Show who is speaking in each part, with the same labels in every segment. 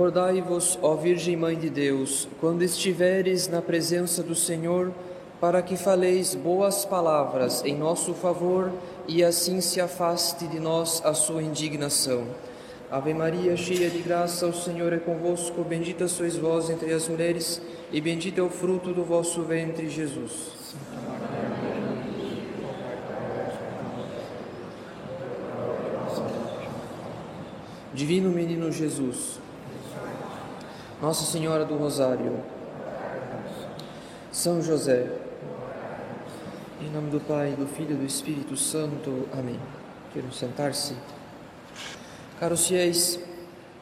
Speaker 1: Recordai-vos, ó Virgem Mãe de Deus, quando estiveres na presença do Senhor, para que faleis boas palavras em nosso favor e assim se afaste de nós a sua indignação. Ave Maria, cheia de graça, o Senhor é convosco, bendita sois vós entre as mulheres, e bendito é o fruto do vosso ventre, Jesus. Divino Menino Jesus, Nossa Senhora do Rosário, São José, em nome do Pai, do Filho e do Espírito Santo. Amém. Quero sentar-se. Caros fiéis,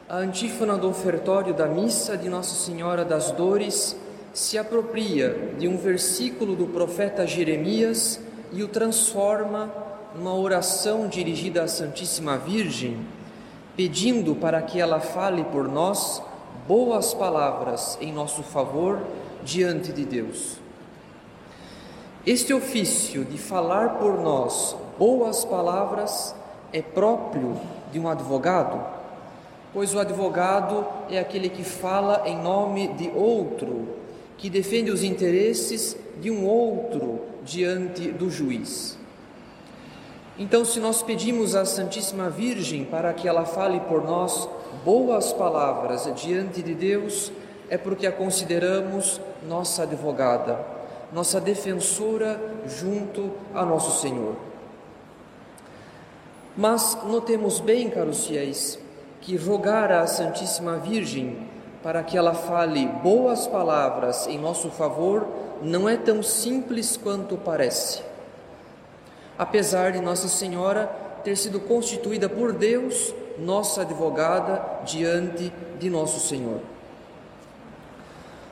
Speaker 1: a antífona do ofertório da missa de Nossa Senhora das Dores se apropria de um versículo do profeta Jeremias e o transforma numa oração dirigida à Santíssima Virgem, pedindo para que ela fale por nós boas palavras em nosso favor diante de Deus. Este ofício de falar por nós boas palavras é próprio de um advogado, pois o advogado é aquele que fala em nome de outro, que defende os interesses de um outro diante do juiz. Então, se nós pedimos à Santíssima Virgem para que ela fale por nós boas palavras diante de Deus, é porque a consideramos nossa advogada nossa defensora junto a nosso Senhor. Mas notemos bem, caros fiéis, que rogar à Santíssima Virgem para que ela fale boas palavras em nosso favor não é tão simples quanto parece. Apesar de Nossa Senhora ter sido constituída por Deus nossa advogada diante de nosso Senhor.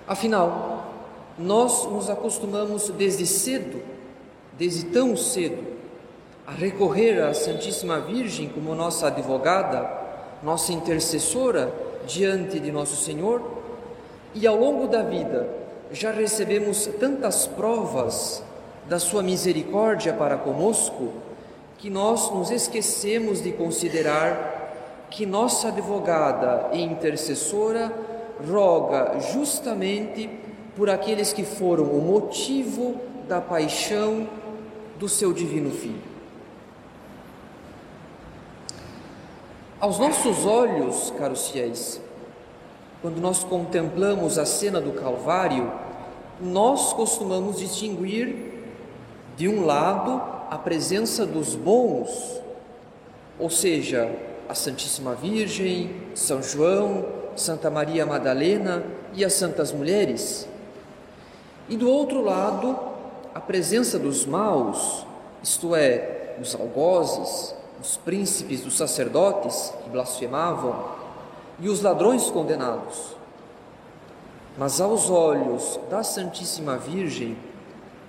Speaker 1: Afinal, nós nos acostumamos desde cedo, desde tão cedo, a recorrer à Santíssima Virgem como nossa advogada, nossa intercessora diante de nosso Senhor, e ao longo da vida já recebemos tantas provas da Sua misericórdia para conosco que nós nos esquecemos de considerar que nossa advogada e intercessora roga justamente por aqueles que foram o motivo da paixão do seu divino Filho. Aos nossos olhos, caros fiéis, quando nós contemplamos a cena do Calvário, nós costumamos distinguir, de um lado, a presença dos bons, ou seja, a Santíssima Virgem, São João, Santa Maria Madalena e as Santas Mulheres, e do outro lado, a presença dos maus, isto é, os algozes, os príncipes, os sacerdotes que blasfemavam e os ladrões condenados. Mas aos olhos da Santíssima Virgem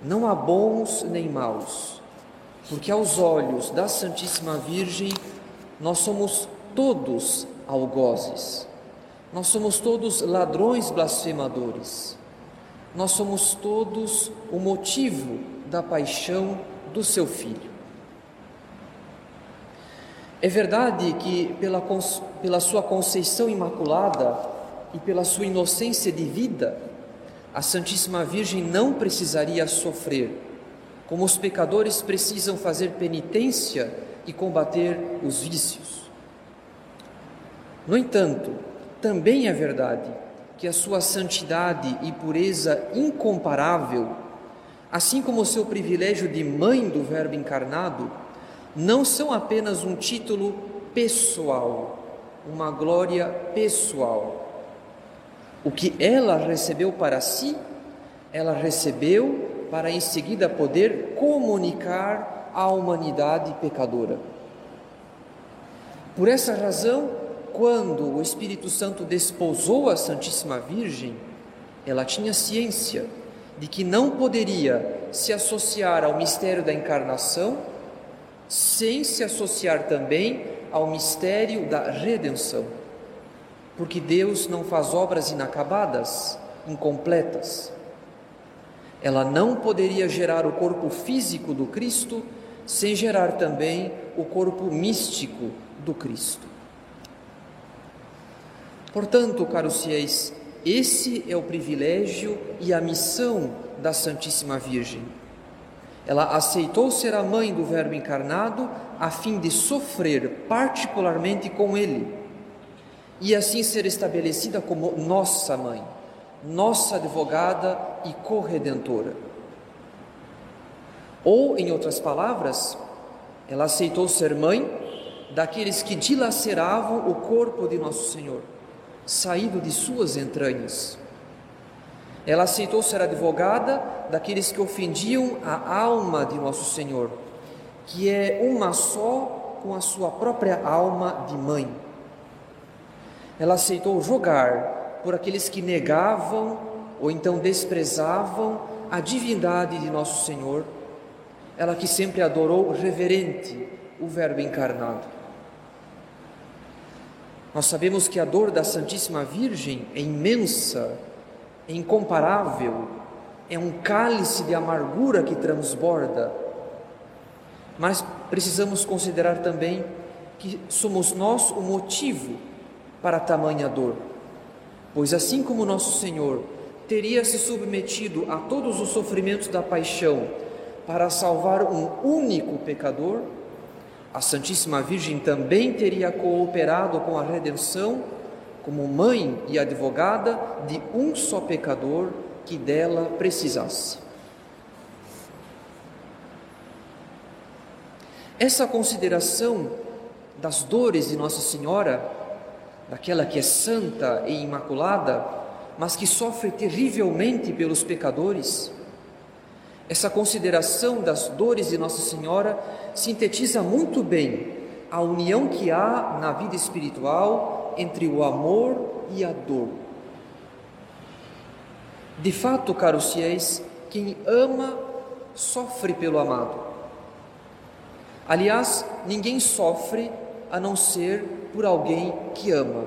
Speaker 1: não há bons nem maus, porque aos olhos da Santíssima Virgem nós somos todos algozes, nós somos todos ladrões blasfemadores nós somos todos o motivo da paixão do seu filho. É verdade que, pela, pela sua conceição imaculada e pela sua inocência de vida, a Santíssima Virgem não precisaria sofrer, como os pecadores precisam fazer penitência e combater os vícios. No entanto, também é verdade que a sua santidade e pureza incomparável, assim como o seu privilégio de mãe do Verbo encarnado, não são apenas um título pessoal, uma glória pessoal. O que ela recebeu para si, ela recebeu para em seguida poder comunicar à humanidade pecadora. Por essa razão, quando o Espírito Santo desposou a Santíssima Virgem, ela tinha ciência de que não poderia se associar ao mistério da encarnação sem se associar também ao mistério da redenção. Porque Deus não faz obras inacabadas, incompletas. Ela não poderia gerar o corpo físico do Cristo sem gerar também o corpo místico do Cristo. Portanto, caros fiéis, esse é o privilégio e a missão da Santíssima Virgem. Ela aceitou ser a mãe do Verbo encarnado a fim de sofrer particularmente com ele e assim ser estabelecida como nossa mãe, nossa advogada e corredentora. Ou, em outras palavras, ela aceitou ser mãe daqueles que dilaceravam o corpo de Nosso Senhor, saído de suas entranhas. Ela aceitou ser advogada daqueles que ofendiam a alma de Nosso Senhor, que é uma só com a sua própria alma de mãe. Ela aceitou jogar por aqueles que negavam ou então desprezavam a divindade de Nosso Senhor, ela que sempre adorou reverente o Verbo encarnado. Nós sabemos que a dor da Santíssima Virgem é imensa, é incomparável, é um cálice de amargura que transborda. Mas precisamos considerar também que somos nós o motivo para tamanha dor. Pois assim como nosso Senhor teria se submetido a todos os sofrimentos da paixão para salvar um único pecador, a Santíssima Virgem também teria cooperado com a redenção como mãe e advogada de um só pecador que dela precisasse. Essa consideração das dores de Nossa Senhora, daquela que é santa e imaculada, mas que sofre terrivelmente pelos pecadores, essa consideração das dores de Nossa Senhora sintetiza muito bem a união que há na vida espiritual entre o amor e a dor. De fato, caros fiéis, quem ama sofre pelo amado. Aliás, ninguém sofre a não ser por alguém que ama.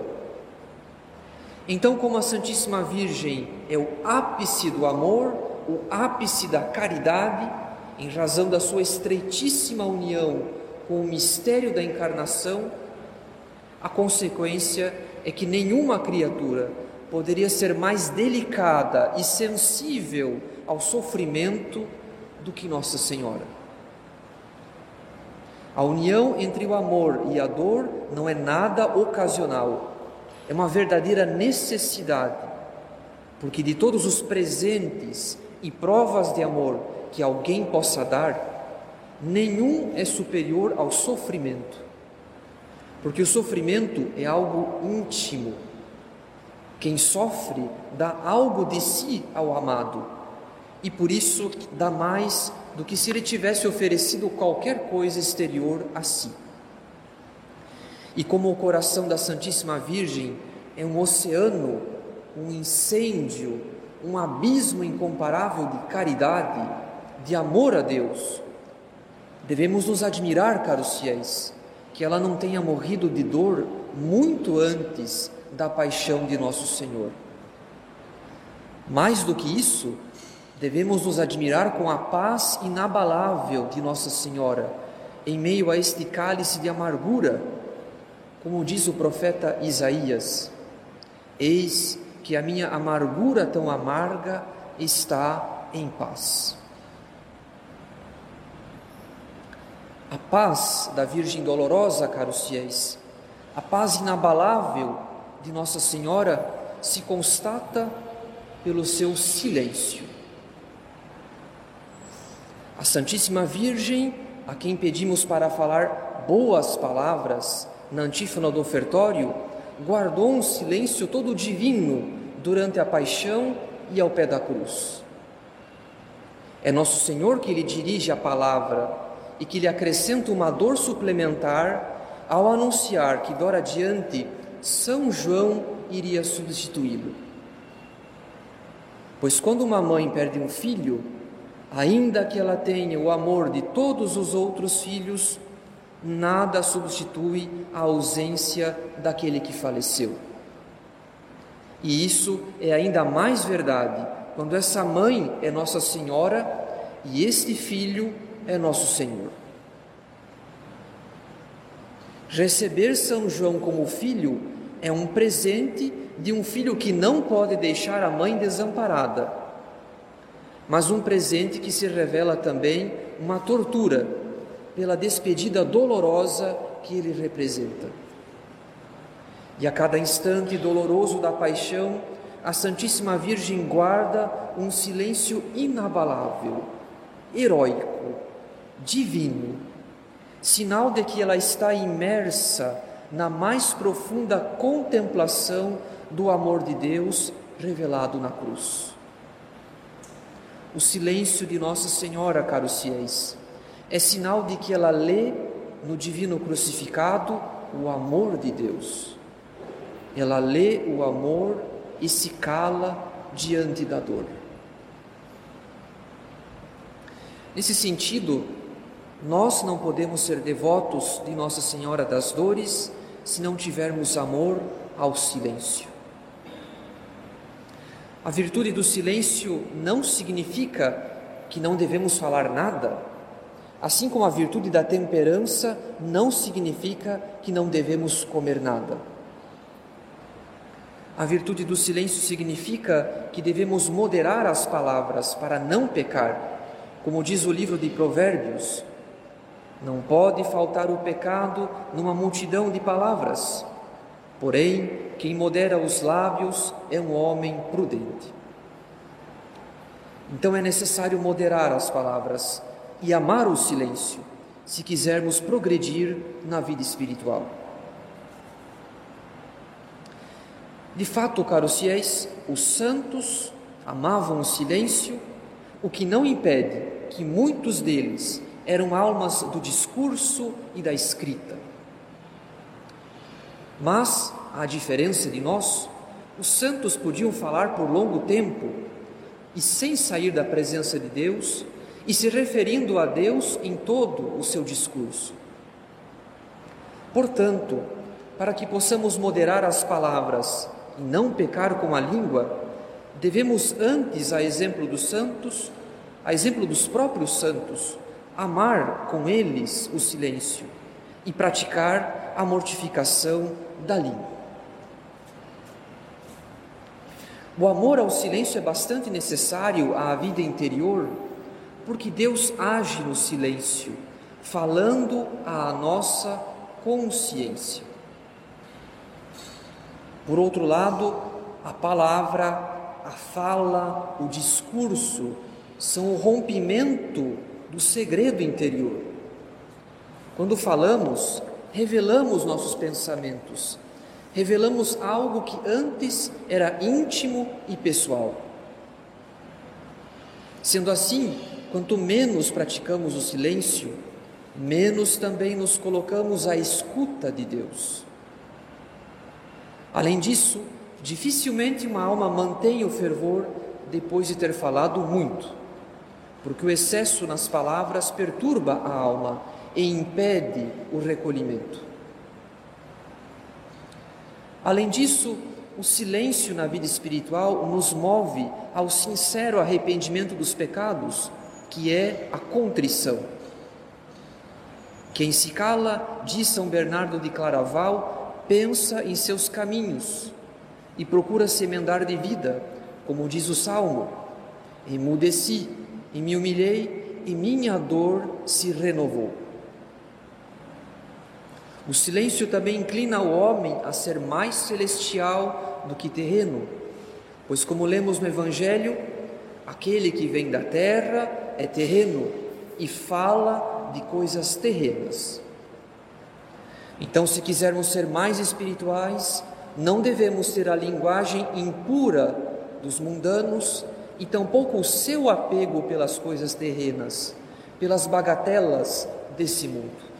Speaker 1: Então, como a Santíssima Virgem é o ápice do amor, o ápice da caridade, em razão da sua estreitíssima união com o mistério da encarnação, a consequência é que nenhuma criatura poderia ser mais delicada e sensível ao sofrimento do que Nossa Senhora. A união entre o amor e a dor não é nada ocasional, é uma verdadeira necessidade, porque de todos os presentes e provas de amor que alguém possa dar, nenhum é superior ao sofrimento, porque o sofrimento é algo íntimo. Quem sofre dá algo de si ao amado e por isso dá mais do que se ele tivesse oferecido qualquer coisa exterior a si. E como o coração da Santíssima Virgem é um oceano, um incêndio um abismo incomparável de caridade, de amor a Deus. Devemos nos admirar, caros fiéis, que ela não tenha morrido de dor muito antes da paixão de nosso Senhor. Mais do que isso, devemos nos admirar com a paz inabalável de Nossa Senhora em meio a este cálice de amargura, como diz o profeta Isaías: Eis que a minha amargura tão amarga está em paz. A paz da Virgem Dolorosa, caros fiéis, a paz inabalável de Nossa Senhora se constata pelo seu silêncio. A Santíssima Virgem, a quem pedimos para falar boas palavras na antífona do ofertório, guardou um silêncio todo divino durante a paixão e ao pé da cruz. É nosso Senhor que lhe dirige a palavra e que lhe acrescenta uma dor suplementar ao anunciar que, dora adiante, São João iria substituí-lo. Pois quando uma mãe perde um filho, ainda que ela tenha o amor de todos os outros filhos, nada substitui a ausência daquele que faleceu. E isso é ainda mais verdade quando essa mãe é Nossa Senhora e este filho é nosso Senhor. Receber São João como filho é um presente de um filho que não pode deixar a mãe desamparada, mas um presente que se revela também uma tortura pela despedida dolorosa que ele representa. E a cada instante doloroso da paixão, a Santíssima Virgem guarda um silêncio inabalável, heróico, divino, sinal de que ela está imersa na mais profunda contemplação do amor de Deus revelado na cruz. O silêncio de Nossa Senhora, caros fiéis, é sinal de que ela lê no divino crucificado o amor de Deus. Ela lê o amor e se cala diante da dor. Nesse sentido, nós não podemos ser devotos de Nossa Senhora das Dores se não tivermos amor ao silêncio. A virtude do silêncio não significa que não devemos falar nada, assim como a virtude da temperança não significa que não devemos comer nada. A virtude do silêncio significa que devemos moderar as palavras para não pecar, como diz o livro de Provérbios: não pode faltar o pecado numa multidão de palavras. Porém, quem modera os lábios é um homem prudente. Então é necessário moderar as palavras e amar o silêncio, se quisermos progredir na vida espiritual. De fato, caros fiéis, os santos amavam o silêncio, o que não impede que muitos deles eram almas do discurso e da escrita. Mas, à diferença de nós, os santos podiam falar por longo tempo e sem sair da presença de Deus e se referindo a Deus em todo o seu discurso. Portanto, para que possamos moderar as palavras e não pecar com a língua, devemos antes, a exemplo dos santos, a exemplo dos próprios santos, amar com eles o silêncio e praticar a mortificação da língua. O amor ao silêncio é bastante necessário à vida interior, porque Deus age no silêncio, falando à nossa consciência. Por outro lado, a palavra, a fala, o discurso são o rompimento do segredo interior. Quando falamos, revelamos nossos pensamentos, revelamos algo que antes era íntimo e pessoal. Sendo assim, quanto menos praticamos o silêncio, menos também nos colocamos à escuta de Deus. Além disso, dificilmente uma alma mantém o fervor depois de ter falado muito porque o excesso nas palavras perturba a alma e impede o recolhimento. Além disso, o silêncio na vida espiritual nos move ao sincero arrependimento dos pecados, que é a contrição. Quem se cala, diz São Bernardo de Claraval, pensa em seus caminhos e procura se emendar de vida, como diz o Salmo: emudeci e me humilhei e minha dor se renovou. O silêncio também inclina o homem a ser mais celestial do que terreno, pois, como lemos no Evangelho, aquele que vem da terra é terreno e fala de coisas terrenas. Então, se quisermos ser mais espirituais, não devemos ter a linguagem impura dos mundanos e tampouco o seu apego pelas coisas terrenas, pelas bagatelas desse mundo.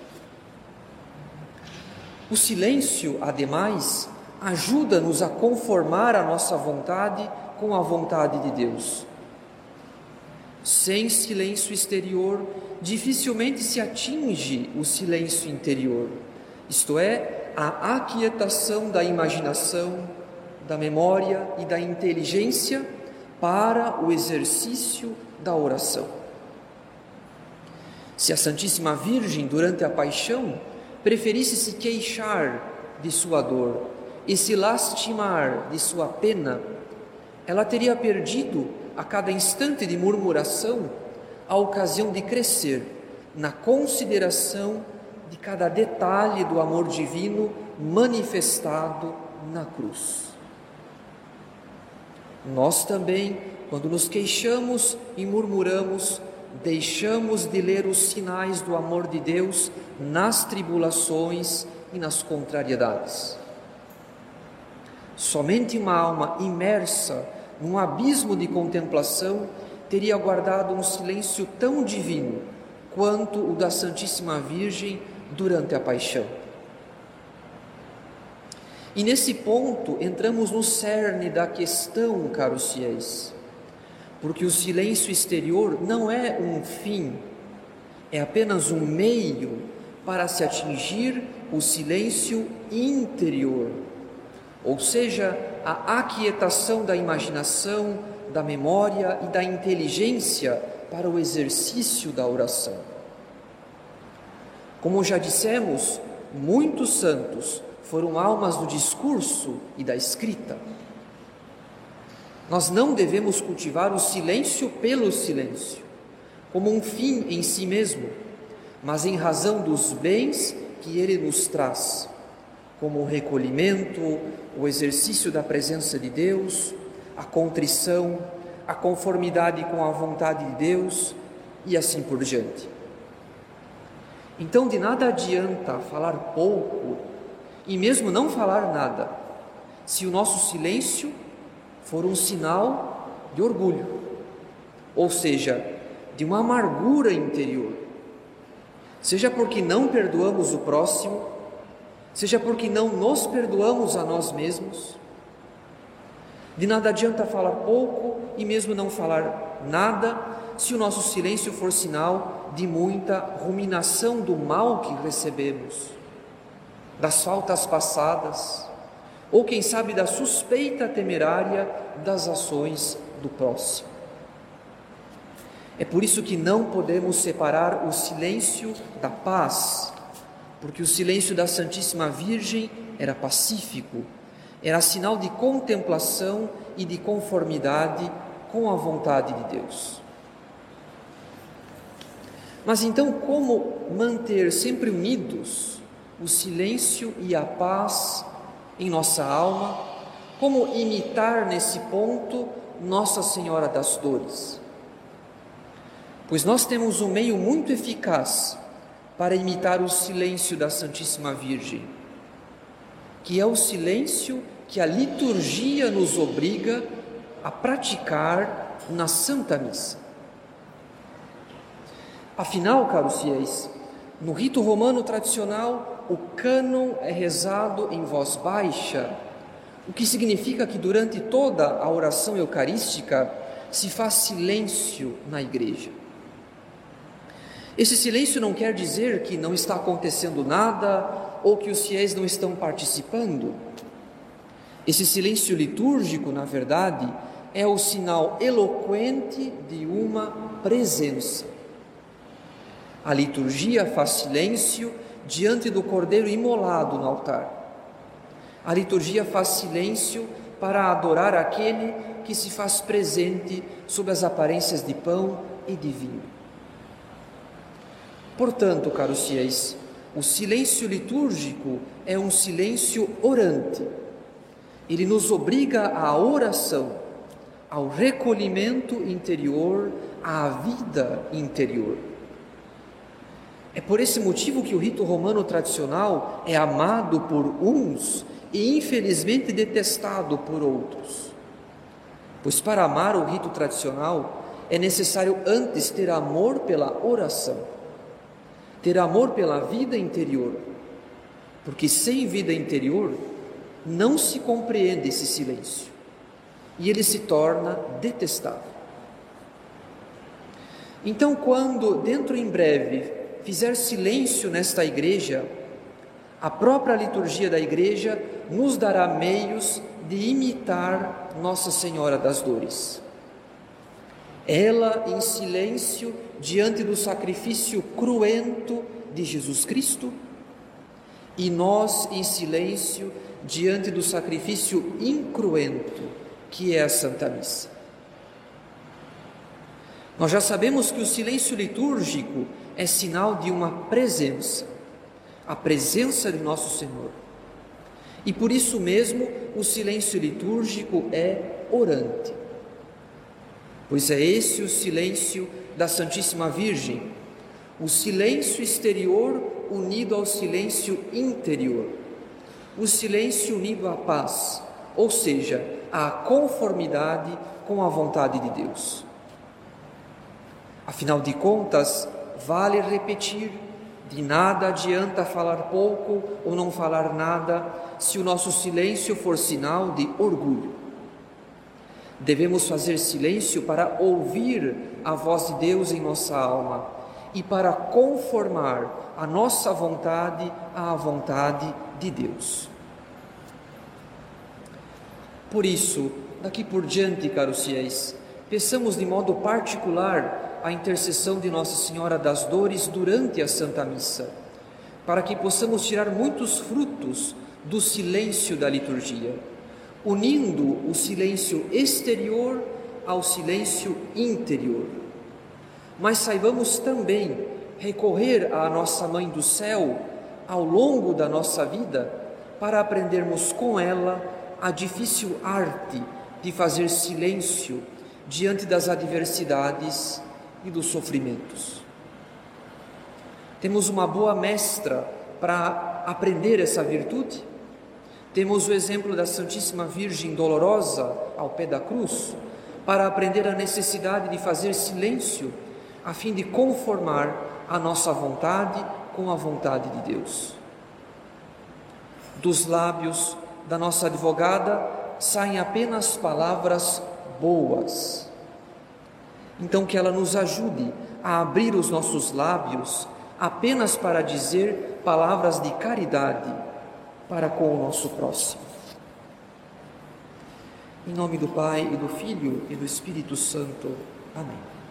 Speaker 1: O silêncio, ademais, ajuda-nos a conformar a nossa vontade com a vontade de Deus. Sem silêncio exterior, dificilmente se atinge o silêncio interior, isto é, a aquietação da imaginação, da memória e da inteligência para o exercício da oração. Se a Santíssima Virgem, durante a paixão, preferisse se queixar de sua dor e se lastimar de sua pena, ela teria perdido a cada instante de murmuração a ocasião de crescer na consideração de cada detalhe do amor divino manifestado na cruz. Nós também, quando nos queixamos e murmuramos, deixamos de ler os sinais do amor de Deus nas tribulações e nas contrariedades. Somente uma alma imersa num abismo de contemplação teria guardado um silêncio tão divino quanto o da Santíssima Virgem durante a paixão. E nesse ponto entramos no cerne da questão, caros fiéis, porque o silêncio exterior não é um fim, é apenas um meio para se atingir o silêncio interior, ou seja, a aquietação da imaginação, da memória e da inteligência para o exercício da oração. Como já dissemos, muitos santos foram almas do discurso e da escrita. Nós não devemos cultivar o silêncio pelo silêncio, como um fim em si mesmo, mas em razão dos bens que ele nos traz, como o recolhimento, o exercício da presença de Deus, a contrição, a conformidade com a vontade de Deus e assim por diante. Então, de nada adianta falar pouco e mesmo não falar nada, se o nosso silêncio for um sinal de orgulho, ou seja, de uma amargura interior, seja porque não perdoamos o próximo, seja porque não nos perdoamos a nós mesmos. De nada adianta falar pouco e mesmo não falar nada, se o nosso silêncio for sinal de muita ruminação do mal que recebemos das faltas passadas, ou quem sabe da suspeita temerária das ações do próximo. É por isso que não podemos separar o silêncio da paz, porque o silêncio da Santíssima Virgem era pacífico, era sinal de contemplação e de conformidade com a vontade de Deus. Mas então, como manter sempre unidos o silêncio e a paz em nossa alma, como imitar nesse ponto Nossa Senhora das Dores. Pois nós temos um meio muito eficaz para imitar o silêncio da Santíssima Virgem, que é o silêncio que a liturgia nos obriga a praticar na Santa Missa. Afinal, caros fiéis, no rito romano tradicional, o cânon é rezado em voz baixa, o que significa que durante toda a oração eucarística se faz silêncio na igreja. Esse silêncio não quer dizer que não está acontecendo nada ou que os fiéis não estão participando. Esse silêncio litúrgico, na verdade, é o sinal eloquente de uma presença. A liturgia faz silêncio diante do cordeiro imolado no altar. A liturgia faz silêncio para adorar aquele que se faz presente sob as aparências de pão e de vinho. Portanto, caros fiéis, o silêncio litúrgico é um silêncio orante. Ele nos obriga à oração, ao recolhimento interior, à vida interior. É por esse motivo que o rito romano tradicional é amado por uns e infelizmente detestado por outros. Pois para amar o rito tradicional é necessário antes ter amor pela oração, ter amor pela vida interior, porque sem vida interior não se compreende esse silêncio e ele se torna detestável. Então, quando dentro em breve fizer silêncio nesta igreja, a própria liturgia da igreja nos dará meios de imitar Nossa Senhora das Dores. Ela em silêncio diante do sacrifício cruento de Jesus Cristo, e nós em silêncio diante do sacrifício incruento que é a Santa Missa. Nós já sabemos que o silêncio litúrgico é sinal de uma presença, a presença de Nosso Senhor. E por isso mesmo o silêncio litúrgico é orante. Pois é esse o silêncio da Santíssima Virgem, o silêncio exterior unido ao silêncio interior, o silêncio unido à paz, ou seja, à conformidade com a vontade de Deus. Afinal de contas, vale repetir: de nada adianta falar pouco ou não falar nada se o nosso silêncio for sinal de orgulho. Devemos fazer silêncio para ouvir a voz de Deus em nossa alma e para conformar a nossa vontade à vontade de Deus. Por isso, daqui por diante, caros fiéis, peçamos de modo particular a intercessão de Nossa Senhora das Dores durante a Santa Missa, para que possamos tirar muitos frutos do silêncio da liturgia, unindo o silêncio exterior ao silêncio interior. Mas saibamos também recorrer à nossa Mãe do Céu ao longo da nossa vida para aprendermos com ela a difícil arte de fazer silêncio diante das adversidades e dos sofrimentos. Temos uma boa mestra para aprender essa virtude. Temos o exemplo da Santíssima Virgem dolorosa ao pé da cruz, para aprender a necessidade de fazer silêncio, a fim de conformar a nossa vontade com a vontade de Deus. Dos lábios da nossa advogada saem apenas palavras boas então, que ela nos ajude a abrir os nossos lábios apenas para dizer palavras de caridade para com o nosso próximo. Em nome do Pai e do Filho e do Espírito Santo. Amém.